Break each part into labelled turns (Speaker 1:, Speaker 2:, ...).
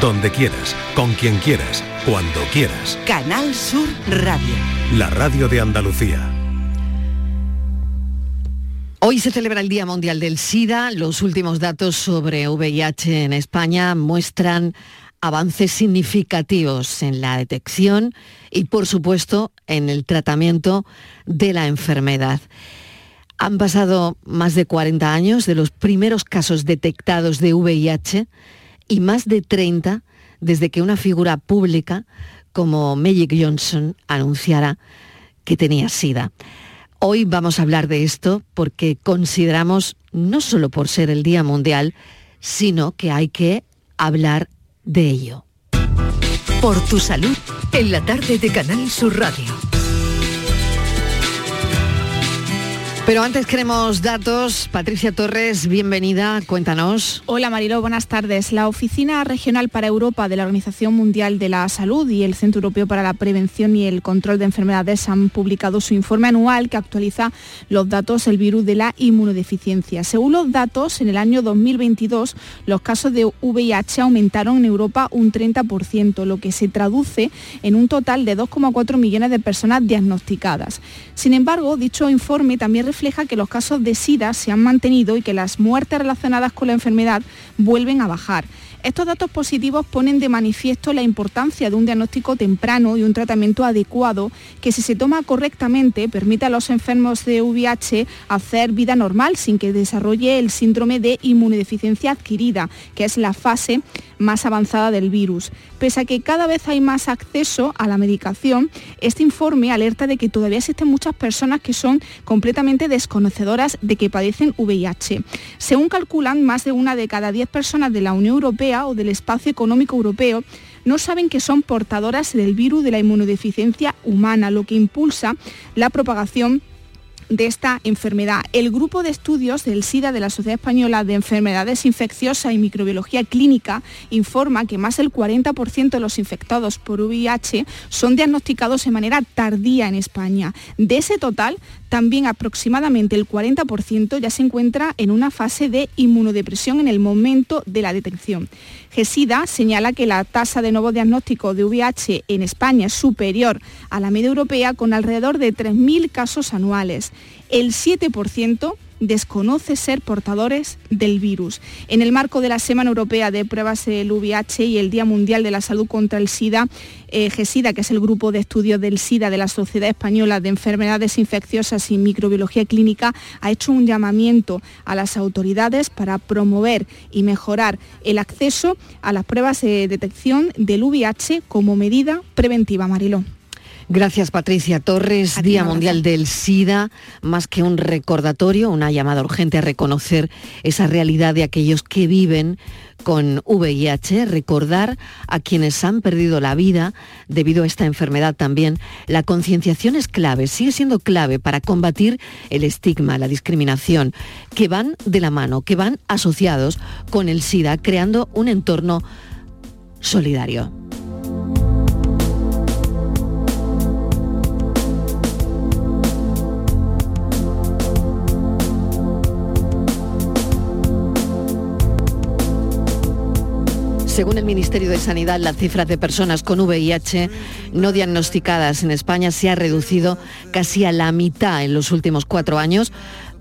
Speaker 1: donde quieras, con quien quieras, cuando quieras.
Speaker 2: Canal Sur Radio.
Speaker 1: La radio de Andalucía.
Speaker 3: Hoy se celebra el Día Mundial del SIDA. Los últimos datos sobre VIH en España muestran avances significativos en la detección y, por supuesto, en el tratamiento de la enfermedad. Han pasado más de 40 años de los primeros casos detectados de VIH y más de 30 desde que una figura pública como Magic Johnson anunciara que tenía SIDA. Hoy vamos a hablar de esto porque consideramos, no solo por ser el Día Mundial, sino que hay que hablar de ello.
Speaker 4: Por tu salud, en la tarde de Canal Sur Radio.
Speaker 3: Pero antes queremos datos. Patricia Torres, bienvenida, cuéntanos.
Speaker 5: Hola Marilo, buenas tardes. La Oficina Regional para Europa de la Organización Mundial de la Salud y el Centro Europeo para la Prevención y el Control de Enfermedades han publicado su informe anual que actualiza los datos del virus de la inmunodeficiencia. Según los datos, en el año 2022 los casos de VIH aumentaron en Europa un 30%, lo que se traduce en un total de 2,4 millones de personas diagnosticadas. Sin embargo, dicho informe también refleja que los casos de SIDA se han mantenido y que las muertes relacionadas con la enfermedad vuelven a bajar. Estos datos positivos ponen de manifiesto la importancia de un diagnóstico temprano y un tratamiento adecuado que si se toma correctamente permite a los enfermos de VIH hacer vida normal sin que desarrolle el síndrome de inmunodeficiencia adquirida, que es la fase más avanzada del virus. Pese a que cada vez hay más acceso a la medicación, este informe alerta de que todavía existen muchas personas que son completamente desconocedoras de que padecen VIH. Según calculan, más de una de cada diez personas de la Unión Europea o del Espacio Económico Europeo no saben que son portadoras del virus de la inmunodeficiencia humana, lo que impulsa la propagación de esta enfermedad. El grupo de estudios del SIDA de la Sociedad Española de Enfermedades Infecciosas y Microbiología Clínica informa que más del 40% de los infectados por VIH son diagnosticados de manera tardía en España. De ese total, también aproximadamente el 40% ya se encuentra en una fase de inmunodepresión en el momento de la detección. GESIDA señala que la tasa de nuevo diagnóstico de VIH en España es superior a la media europea con alrededor de 3.000 casos anuales. El 7% desconoce ser portadores del virus. En el marco de la Semana Europea de Pruebas del VIH y el Día Mundial de la Salud contra el SIDA, eh, GESIDA, que es el grupo de estudios del SIDA de la Sociedad Española de Enfermedades Infecciosas y Microbiología Clínica, ha hecho un llamamiento a las autoridades para promover y mejorar el acceso a las pruebas de detección del VIH como medida preventiva. Mariló.
Speaker 3: Gracias Patricia Torres, Día Mundial del SIDA, más que un recordatorio, una llamada urgente a reconocer esa realidad de aquellos que viven con VIH, recordar a quienes han perdido la vida debido a esta enfermedad también. La concienciación es clave, sigue siendo clave para combatir el estigma, la discriminación, que van de la mano, que van asociados con el SIDA, creando un entorno solidario. Según el Ministerio de Sanidad, la cifra de personas con VIH no diagnosticadas en España se ha reducido casi a la mitad en los últimos cuatro años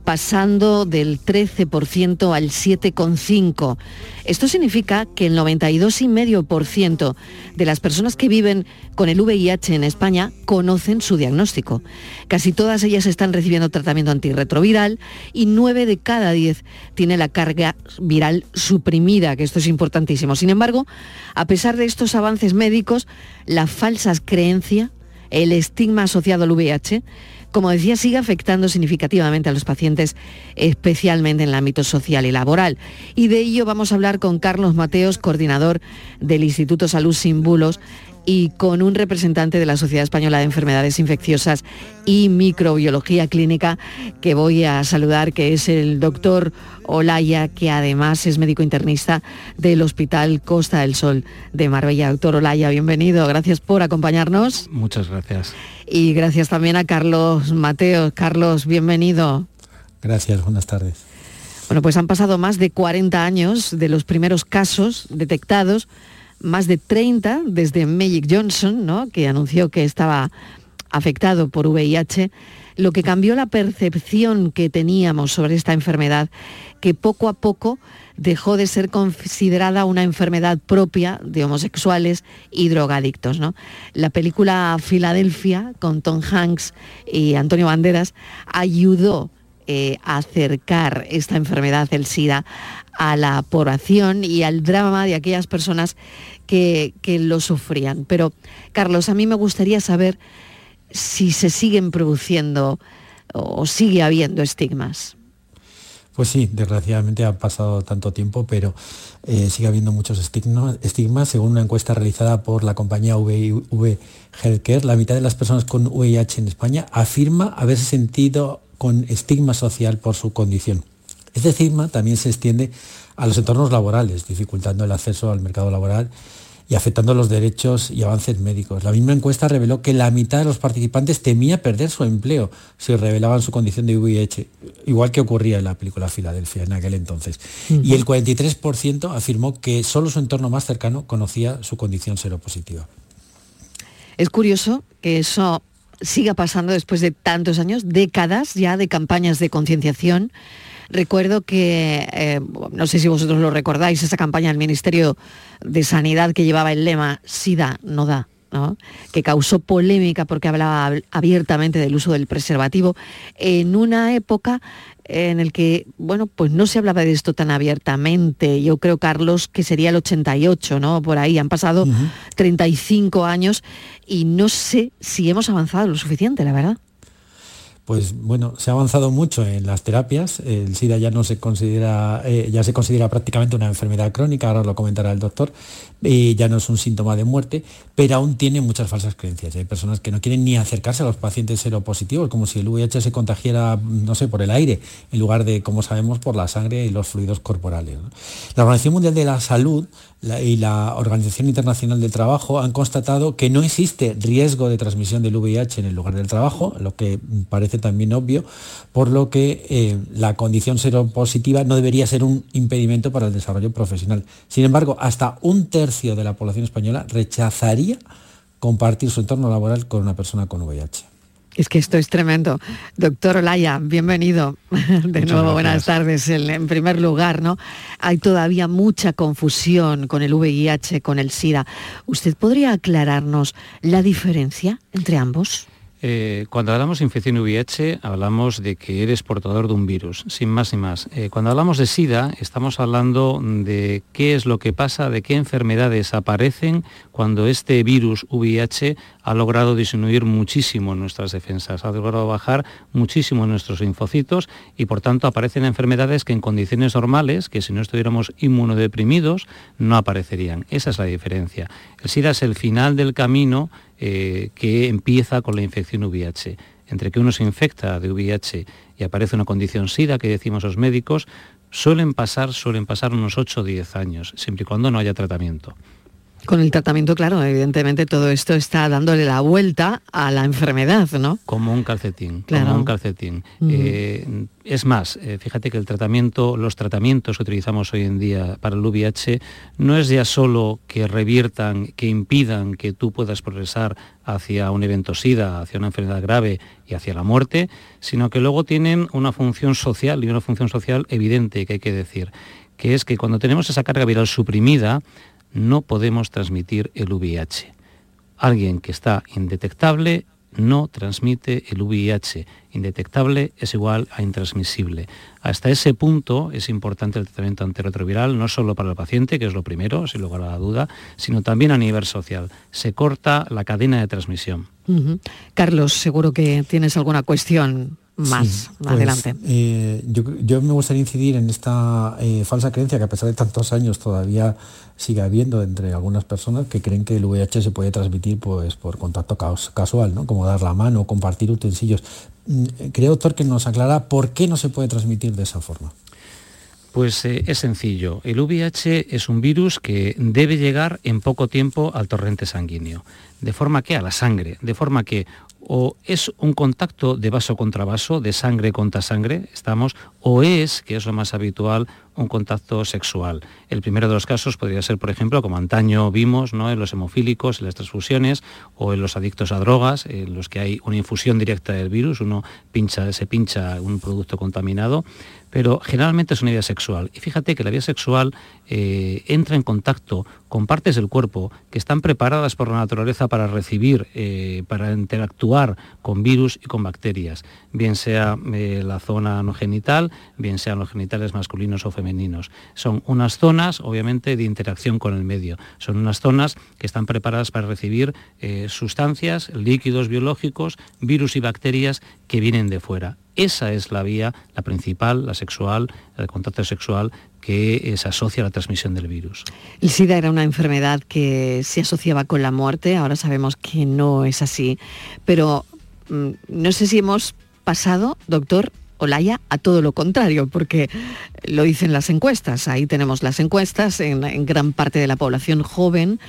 Speaker 3: pasando del 13% al 7,5%. Esto significa que el 92,5% de las personas que viven con el VIH en España conocen su diagnóstico. Casi todas ellas están recibiendo tratamiento antirretroviral y 9 de cada 10 tiene la carga viral suprimida, que esto es importantísimo. Sin embargo, a pesar de estos avances médicos, la falsa creencia, el estigma asociado al VIH, como decía, sigue afectando significativamente a los pacientes, especialmente en el ámbito social y laboral. Y de ello vamos a hablar con Carlos Mateos, coordinador del Instituto Salud Sin Bulos, y con un representante de la Sociedad Española de Enfermedades Infecciosas y Microbiología Clínica que voy a saludar, que es el doctor Olaya, que además es médico internista del Hospital Costa del Sol de Marbella. Doctor Olaya, bienvenido, gracias por acompañarnos.
Speaker 6: Muchas gracias.
Speaker 3: Y gracias también a Carlos Mateo. Carlos, bienvenido.
Speaker 6: Gracias, buenas tardes.
Speaker 3: Bueno, pues han pasado más de 40 años de los primeros casos detectados más de 30 desde Magic Johnson, ¿no? que anunció que estaba afectado por VIH, lo que cambió la percepción que teníamos sobre esta enfermedad, que poco a poco dejó de ser considerada una enfermedad propia de homosexuales y drogadictos. ¿no? La película Filadelfia, con Tom Hanks y Antonio Banderas, ayudó eh, acercar esta enfermedad, el SIDA, a la población y al drama de aquellas personas que, que lo sufrían. Pero, Carlos, a mí me gustaría saber si se siguen produciendo o sigue habiendo estigmas.
Speaker 6: Pues sí, desgraciadamente ha pasado tanto tiempo, pero eh, sigue habiendo muchos estigmas, Según una encuesta realizada por la compañía VIV Healthcare, la mitad de las personas con VIH en España afirma haberse sentido con estigma social por su condición. Este estigma también se extiende a los entornos laborales, dificultando el acceso al mercado laboral y afectando los derechos y avances médicos. La misma encuesta reveló que la mitad de los participantes temía perder su empleo si revelaban su condición de VIH, igual que ocurría en la película Filadelfia en aquel entonces. Y el 43% afirmó que solo su entorno más cercano conocía su condición seropositiva.
Speaker 3: Es curioso que eso siga pasando después de tantos años, décadas ya de campañas de concienciación Recuerdo que, eh, no sé si vosotros lo recordáis, esa campaña del Ministerio de Sanidad que llevaba el lema SIDA no da. Que causó polémica porque hablaba abiertamente del uso del preservativo en una época en el que, bueno, pues no se hablaba de esto tan abiertamente. Yo creo, Carlos, que sería el 88, ¿no? Por ahí han pasado 35 años y no sé si hemos avanzado lo suficiente, la verdad
Speaker 6: pues bueno, se ha avanzado mucho en las terapias. El SIDA ya no se considera, eh, ya se considera prácticamente una enfermedad crónica, ahora lo comentará el doctor, y ya no es un síntoma de muerte, pero aún tiene muchas falsas creencias. Hay personas que no quieren ni acercarse a los pacientes seropositivos, como si el VIH se contagiara, no sé, por el aire, en lugar de, como sabemos, por la sangre y los fluidos corporales. La Organización Mundial de la Salud y la Organización Internacional del Trabajo han constatado que no existe riesgo de transmisión del VIH en el lugar del trabajo, lo que parece también obvio, por lo que eh, la condición seropositiva no debería ser un impedimento para el desarrollo profesional. Sin embargo, hasta un tercio de la población española rechazaría compartir su entorno laboral con una persona con VIH.
Speaker 3: Es que esto es tremendo. Doctor Olaya, bienvenido. De nuevo, buenas tardes. En, primer lugar, ¿no? Hay todavía mucha confusión con el VIH, con el SIDA. ¿Usted podría aclararnos la diferencia entre ambos?
Speaker 7: Eh, cuando hablamos de infección VIH, hablamos de que eres portador de un virus, sin más ni más. Eh, cuando hablamos de SIDA, estamos hablando de qué es lo que pasa, de qué enfermedades aparecen cuando este virus VIH ha logrado disminuir muchísimo nuestras defensas, ha logrado bajar muchísimo nuestros linfocitos y por tanto aparecen enfermedades que en condiciones normales, que si no estuviéramos inmunodeprimidos, no aparecerían. Esa es la diferencia. El SIDA es el final del camino eh, que empieza con la infección VIH. Entre que uno se infecta de VIH y aparece una condición SIDA, que decimos los médicos, suelen pasar, suelen pasar unos 8 o 10 años, siempre y cuando no haya tratamiento.
Speaker 3: Con el tratamiento, claro, evidentemente todo esto está dándole la vuelta a la enfermedad, ¿no?
Speaker 7: Como un calcetín, como un calcetín. Eh, es más, eh, fíjate que el tratamiento, los tratamientos que utilizamos hoy en día para el VIH no es ya solo que reviertan, que impidan que tú puedas progresar hacia un evento SIDA, hacia una enfermedad grave y hacia la muerte, sino que luego tienen una función social y una función social evidente que hay que decir, que es que cuando tenemos esa carga viral suprimida, no podemos transmitir el VIH. Alguien que está indetectable no transmite el VIH. Indetectable es igual a intransmisible. Hasta ese punto es importante el tratamiento antirretroviral, no solo para el paciente, que es lo primero, sin lugar a la duda, sino también a nivel social. Se corta la cadena de transmisión.
Speaker 3: Carlos, seguro que tienes alguna cuestión más pues, adelante.
Speaker 6: Eh, yo, me gustaría incidir en esta eh, falsa creencia que a pesar de tantos años todavía sigue habiendo entre algunas personas que creen que el VIH se puede transmitir pues, por contacto casual, ¿no? como dar la mano, compartir utensilios. Mm, creo, doctor, que nos aclara por qué no se puede transmitir de esa forma.
Speaker 7: Pues eh, es sencillo. El VIH es un virus que debe llegar en poco tiempo al torrente sanguíneo. De forma que a la sangre, de forma que o es un contacto de vaso contra vaso, de sangre contra sangre, estamos, o es, que es lo más habitual, un contacto sexual. El primero de los casos podría ser, por ejemplo, como antaño vimos ¿no? en los hemofílicos, en las transfusiones o en los adictos a drogas, en los que hay una infusión directa del virus, uno pincha, se pincha un producto contaminado pero generalmente es una vía sexual. Y fíjate que la vía sexual eh, entra en contacto con partes del cuerpo que están preparadas por la naturaleza para recibir, eh, para interactuar con virus y con bacterias, bien sea eh, la zona no genital, bien sean los genitales masculinos o femeninos. Son unas zonas, obviamente, de interacción con el medio. Son unas zonas que están preparadas para recibir sustancias, líquidos biológicos, virus y bacterias que vienen de fuera. Esa es la vía, la principal, la sexual, el contacto sexual que se asocia a la transmisión del virus.
Speaker 3: El SIDA era una enfermedad que se asociaba con la muerte, ahora sabemos que no es así, pero mm, no sé si hemos pasado, doctor Olaya, a todo lo contrario, porque lo dicen las encuestas, ahí tenemos las encuestas, en, en gran parte de la población joven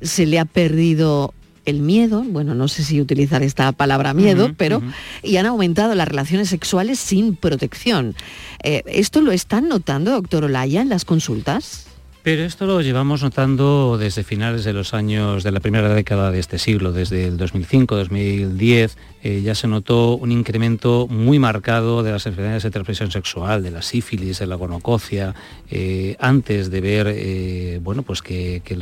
Speaker 3: se le ha perdido el miedo, bueno, no sé si utilizar esta palabra miedo, pero y han aumentado las relaciones sexuales sin protección. Eh, ¿Esto lo están notando, doctor Olaya, en las consultas?
Speaker 7: Pero esto lo llevamos notando desde finales de los años de la primera década de este siglo, desde el 2005-2010, eh, ya se notó un incremento muy marcado de las enfermedades de transmisión sexual, de la sífilis, de la gonococia, eh, antes de ver eh, bueno, pues que, que,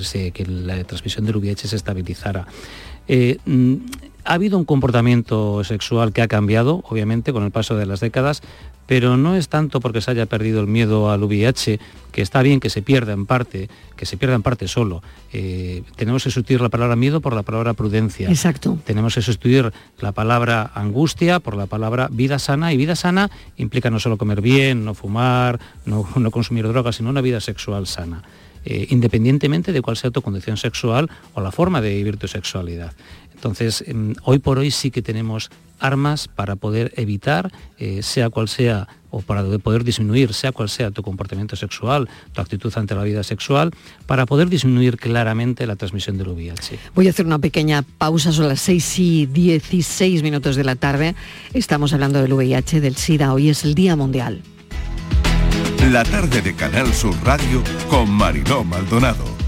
Speaker 7: la transmisión del VIH se estabilizara. Mm, ha habido un comportamiento sexual que ha cambiado, obviamente, con el paso de las décadas, pero no es tanto porque se haya perdido el miedo al VIH, que está bien que se pierda en parte, que se pierda en parte solo. Eh, tenemos que sustituir la palabra miedo por la palabra prudencia.
Speaker 3: Exacto.
Speaker 7: Tenemos que sustituir la palabra angustia por la palabra vida sana, y vida sana implica no solo comer bien, no fumar, no, consumir drogas, sino una vida sexual sana. Eh, independientemente de cuál sea tu condición sexual o la forma de vivir tu sexualidad. Entonces, em, hoy por hoy sí que tenemos armas para poder evitar, eh, sea cual sea, o para poder disminuir, sea cual sea tu comportamiento sexual, tu actitud ante la vida sexual, para poder disminuir claramente la transmisión del VIH.
Speaker 3: Voy a hacer una pequeña pausa, son las 6 y 16 minutos de la tarde. Estamos hablando del VIH, del SIDA, hoy es el Día Mundial.
Speaker 8: La tarde de Canal Sur Radio con Mariló Maldonado.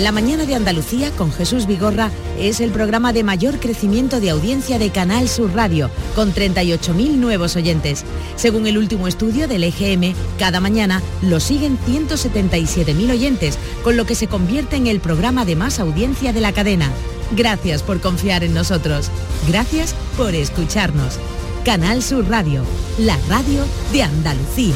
Speaker 9: La mañana de Andalucía con Jesús Vigorra es el programa de mayor crecimiento de audiencia de Canal Sur Radio, con 38.000 nuevos oyentes. Según el último estudio del EGM, cada mañana lo siguen 177.000 oyentes, con lo que se convierte en el programa de más audiencia de la cadena. Gracias por confiar en nosotros. Gracias por escucharnos. Canal Sur Radio, la radio de Andalucía.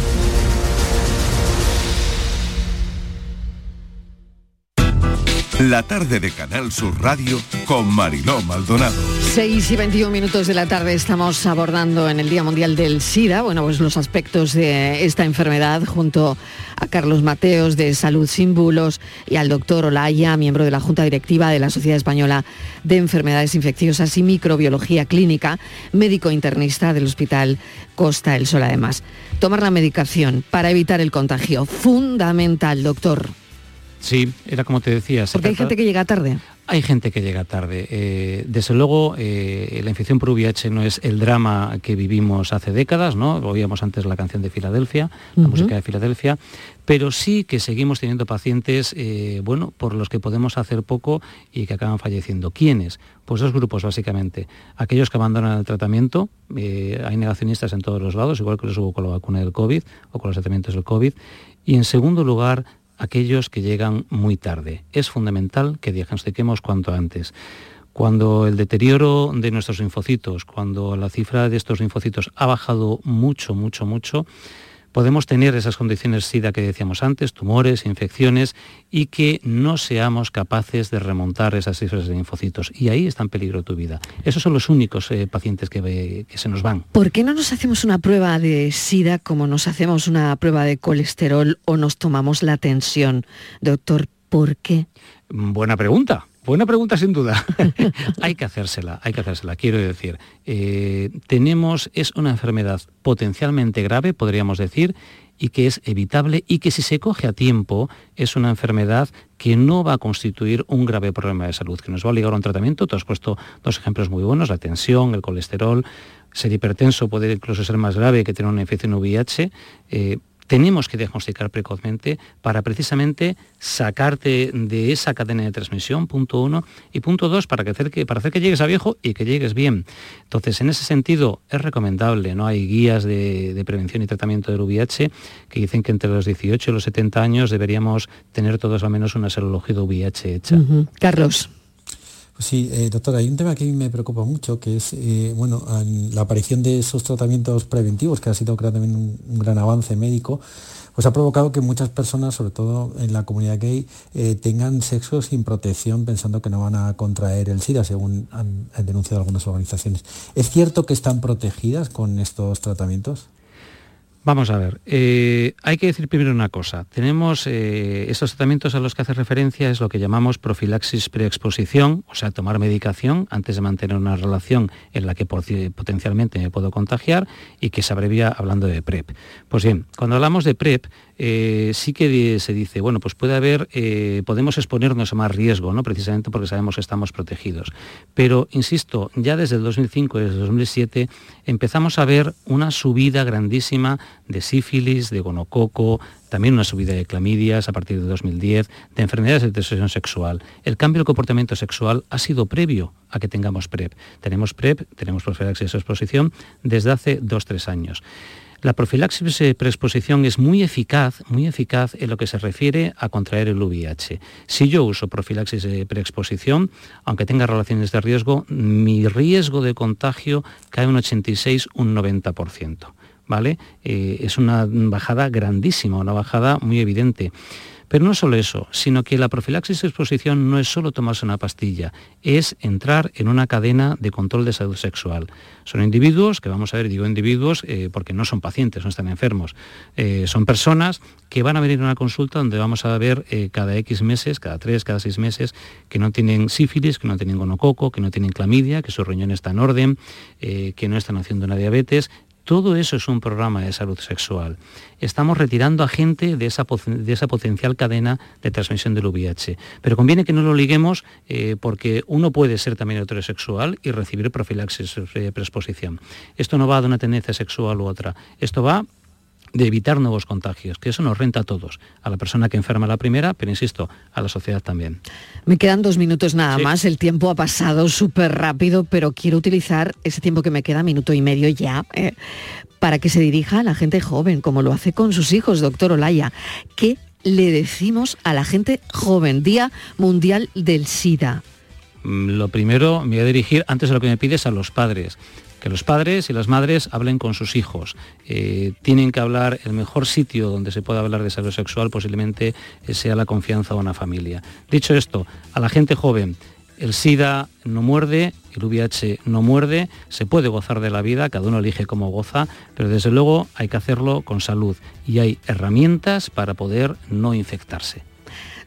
Speaker 8: La tarde de Canal Sur Radio con Mariló Maldonado.
Speaker 3: 6 y 21 minutos de la tarde estamos abordando en el Día Mundial del SIDA, bueno, pues los aspectos de esta enfermedad junto a Carlos Mateos de Salud Sin Bulos y al doctor Olaya, miembro de la Junta Directiva de la Sociedad Española de Enfermedades Infecciosas y Microbiología Clínica, médico internista del Hospital Costa del Sol además. Tomar la medicación para evitar el contagio, fundamental, doctor.
Speaker 7: Sí, era como te decía.
Speaker 3: Porque hay gente que llega tarde.
Speaker 7: Hay gente que llega tarde. Eh, desde luego, eh, la infección por VIH no es el drama que vivimos hace décadas, ¿no? Oíamos antes la canción de Filadelfia, la música de Filadelfia, pero sí que seguimos teniendo pacientes, eh, bueno, por los que podemos hacer poco y que acaban falleciendo. ¿Quiénes? Pues dos grupos, básicamente. Aquellos que abandonan el tratamiento, hay negacionistas en todos los lados, igual que los hubo con la vacuna del COVID o con los tratamientos del COVID. Y en segundo lugar, aquellos que llegan muy tarde. Es fundamental que diagnostiquemos cuanto antes. Cuando el deterioro de nuestros linfocitos, cuando la cifra de estos linfocitos ha bajado mucho, mucho, mucho, podemos tener esas condiciones SIDA que decíamos antes, tumores, infecciones, y que no seamos capaces de remontar esas cifras de linfocitos. Y ahí está en peligro tu vida. Esos son los únicos eh, pacientes que, que se nos van.
Speaker 3: ¿Por qué no nos hacemos una prueba de SIDA como nos hacemos una prueba de colesterol o nos tomamos la tensión? Doctor, ¿por qué?
Speaker 7: Buena pregunta. Buena pregunta sin duda. hay que hacérsela, hay que hacérsela. Quiero decir, eh, tenemos, es una enfermedad potencialmente grave, podríamos decir, y que es evitable y que si se coge a tiempo es una enfermedad que no va a constituir un grave problema de salud, que nos va a ligar a un tratamiento. Tú has puesto dos ejemplos muy buenos, la tensión, el colesterol, ser hipertenso puede incluso ser más grave que tener una infección VIH. Eh, tenemos que diagnosticar precozmente para precisamente sacarte de esa cadena de transmisión, punto uno, y punto dos, para, hacer que, para hacer que llegues a viejo y que llegues bien. Entonces, en ese sentido, es recomendable, ¿no? Hay guías de, prevención y tratamiento del VIH que dicen que entre los 18 y los 70 años deberíamos tener todos al menos una serología de VIH hecha.
Speaker 3: Carlos.
Speaker 6: Pues sí, eh, doctora, hay un tema que a mí me preocupa mucho, que es eh, bueno, la aparición de esos tratamientos preventivos, que ha sido también un, gran avance médico, pues ha provocado que muchas personas, sobre todo en la comunidad gay, eh, tengan sexo sin protección pensando que no van a contraer el SIDA, según han denunciado algunas organizaciones. ¿Es cierto que están protegidas con estos tratamientos?
Speaker 7: Vamos a ver, eh, hay que decir primero una cosa. Tenemos eh, estos tratamientos a los que hace referencia es lo que llamamos profilaxis preexposición, o sea, tomar medicación antes de mantener una relación en la que potencialmente me puedo contagiar y que se abrevia hablando de PrEP. Pues bien, cuando hablamos de PrEP, eh, sí que se dice, bueno, pues puede haber, eh, podemos exponernos a más riesgo, ¿no? precisamente porque sabemos que estamos protegidos. Pero, insisto, ya desde el 2005 y desde el 2007 empezamos a ver una subida grandísima de sífilis, de gonococo, también una subida de clamidias a partir de 2010, de enfermedades de transmisión sexual. El cambio del comportamiento sexual ha sido previo a que tengamos PrEP. Tenemos PrEP, tenemos profilaxis de exposición desde hace dos, tres años. La profilaxis preexposición es muy eficaz, muy eficaz en lo que se refiere a contraer el VIH. Si yo uso profilaxis preexposición, aunque tenga relaciones de riesgo, mi riesgo de contagio cae un 86, un 90%. ¿Vale? Eh, es una bajada grandísima, una bajada muy evidente. Pero no solo eso, sino que la profilaxis exposición no es solo tomarse una pastilla, es entrar en una cadena de control de salud sexual. Son individuos, que vamos a ver, digo individuos eh, porque no son pacientes, no están enfermos, eh, son personas que van a venir a una consulta donde vamos a ver eh, cada X meses, cada tres, cada seis meses, que no tienen sífilis, que no tienen gonococo, que no tienen clamidia, que su riñón está en orden, que no están haciendo una diabetes, todo eso es un programa de salud sexual. Estamos retirando a gente de esa, potencial cadena de transmisión del VIH. Pero conviene que no lo liguemos eh, porque uno puede ser también heterosexual y recibir profilaxis de preexposición. Esto no va de una tendencia sexual u otra. Esto va de evitar nuevos contagios, que eso nos renta a todos, a la persona que enferma la primera, pero insisto, a la sociedad también.
Speaker 3: Me quedan dos minutos nada más, el tiempo ha pasado súper rápido, pero quiero utilizar ese tiempo que me queda, minuto y medio ya, eh, para que se dirija a la gente joven, como lo hace con sus hijos, doctor Olaya. ¿Qué le decimos a la gente joven? Día Mundial del SIDA.
Speaker 7: Mm, lo primero, me voy a dirigir, antes de lo que me pides, a los padres que los padres y las madres hablen con sus hijos. Eh, tienen que hablar, el mejor sitio donde se pueda hablar de salud sexual posiblemente eh, sea la confianza o una familia. Dicho esto, a la gente joven, el SIDA no muerde, el VIH no muerde, se puede gozar de la vida, cada uno elige cómo goza, pero desde luego hay que hacerlo con salud y hay herramientas para poder no infectarse.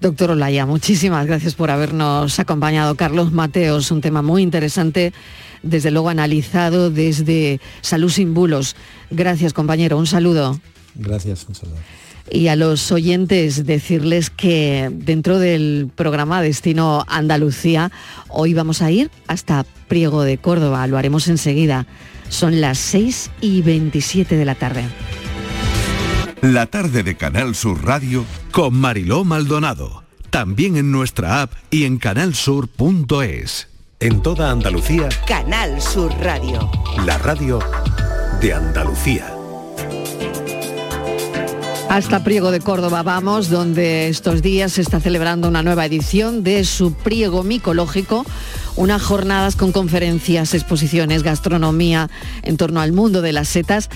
Speaker 3: Doctor Olaya, muchísimas gracias por habernos acompañado. Carlos Mateos, un tema muy interesante desde luego analizado desde Salud sin Bulos. Gracias, compañero. Un saludo.
Speaker 6: Gracias, un saludo.
Speaker 3: Y a los oyentes decirles que dentro del programa Destino Andalucía, hoy vamos a ir hasta Priego de Córdoba. Lo haremos enseguida. Son las 6 y 27 de la tarde.
Speaker 8: La tarde de Canal Sur Radio con Mariló Maldonado. También en nuestra app y en canalsur.es.
Speaker 1: En toda Andalucía.
Speaker 10: Canal Sur Radio.
Speaker 1: La radio de Andalucía.
Speaker 3: Hasta Priego de Córdoba vamos, donde estos días se está celebrando una nueva edición de su Priego Micológico, unas jornadas con conferencias, exposiciones, gastronomía en torno al mundo de las setas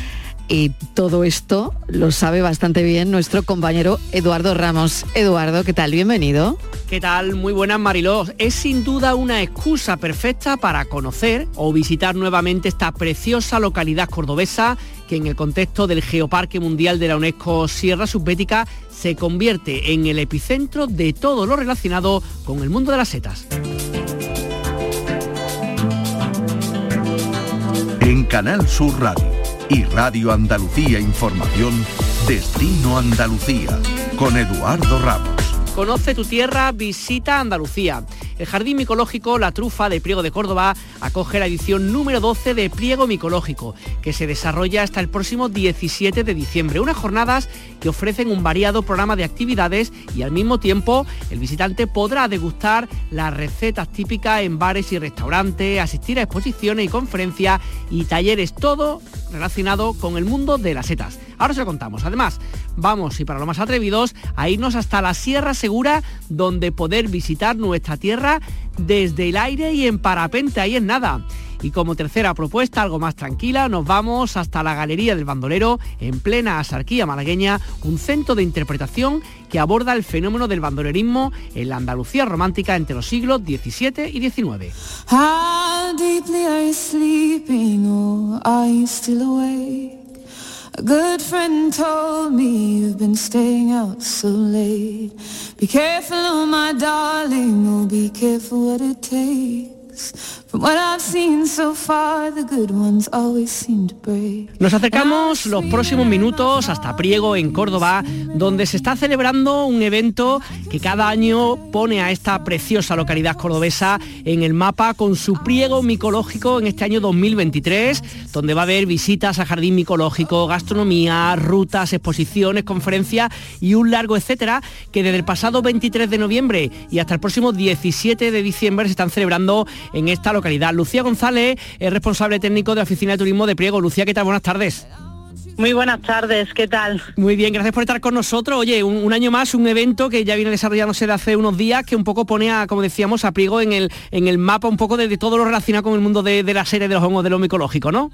Speaker 3: y todo esto lo sabe bastante bien nuestro compañero Eduardo Ramos. Eduardo, ¿qué tal? Bienvenido.
Speaker 11: ¿Qué tal? Muy buenas Mariló. Es sin duda una excusa perfecta para conocer o visitar nuevamente esta preciosa localidad cordobesa que en el contexto del Geoparque Mundial de la UNESCO Sierra Subbética se convierte en el epicentro de todo lo relacionado con el mundo de las setas.
Speaker 8: En Canal Sur Radio y Radio Andalucía Información, Destino Andalucía, con Eduardo Ramos.
Speaker 11: Conoce tu tierra, visita Andalucía. El Jardín Micológico La Trufa de Priego de Córdoba acoge la edición número 12 de Pliego Micológico, que se desarrolla hasta el próximo 17 de diciembre. Unas jornadas que ofrecen un variado programa de actividades y al mismo tiempo el visitante podrá degustar las recetas típicas en bares y restaurantes, asistir a exposiciones y conferencias y talleres, todo relacionado con el mundo de las setas. Ahora se lo contamos. Además, vamos, y para los más atrevidos, a irnos hasta la Sierra Segura, donde poder visitar nuestra tierra desde el aire y en parapente, ahí en nada. Y como tercera propuesta, algo más tranquila, nos vamos hasta la Galería del Bandolero, en plena asarquía malagueña, un centro de interpretación que aborda el fenómeno del bandolerismo en la Andalucía romántica entre los siglos XVII y XIX. A good friend told me you've been staying out so late. Be careful, oh my darling, oh be careful what it takes. Nos acercamos los próximos minutos hasta Priego, en Córdoba, donde se está celebrando un evento que cada año pone a esta preciosa localidad cordobesa en el mapa con su priego micológico en este año 2023, donde va a haber visitas a jardín micológico, gastronomía, rutas, exposiciones, conferencias y un largo etcétera, que desde el pasado 23 de noviembre y hasta el próximo 17 de diciembre se están celebrando en esta localidad Lucía González es responsable técnico de la Oficina de Turismo de Priego. Lucía, ¿qué tal? Buenas tardes.
Speaker 12: Muy buenas tardes, ¿qué tal?
Speaker 11: Muy bien, gracias por estar con nosotros. Oye, un, año más, un evento que ya viene desarrollándose de hace unos días, que un poco pone a, como decíamos, a Priego en el, en el mapa un poco de, todo lo relacionado con el mundo de, la serie de los hongos de lo micológico, ¿no?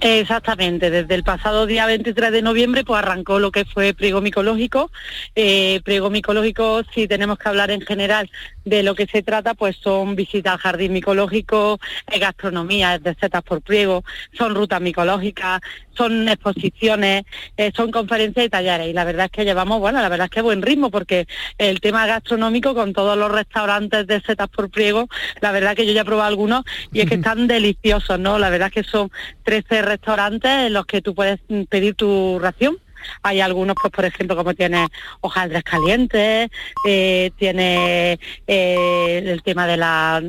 Speaker 12: Exactamente, desde el pasado día 23 de noviembre pues arrancó lo que fue Priego Micológico. Eh, Priego Micológico, si tenemos que hablar en general de lo que se trata, pues son visitas al jardín micológico, eh, gastronomía de setas por Priego, son rutas micológicas, son exposiciones, eh, son conferencias y talleres. Y la verdad es que llevamos, bueno, la verdad es que buen ritmo, porque el tema gastronómico con todos los restaurantes de setas por Priego, la verdad que yo ya he probado algunos y es que están deliciosos, ¿no? La verdad es que son 13 restaurantes en los que tú puedes pedir tu ración hay algunos, pues por ejemplo, como tiene hojaldres calientes, eh, tiene eh, el tema de la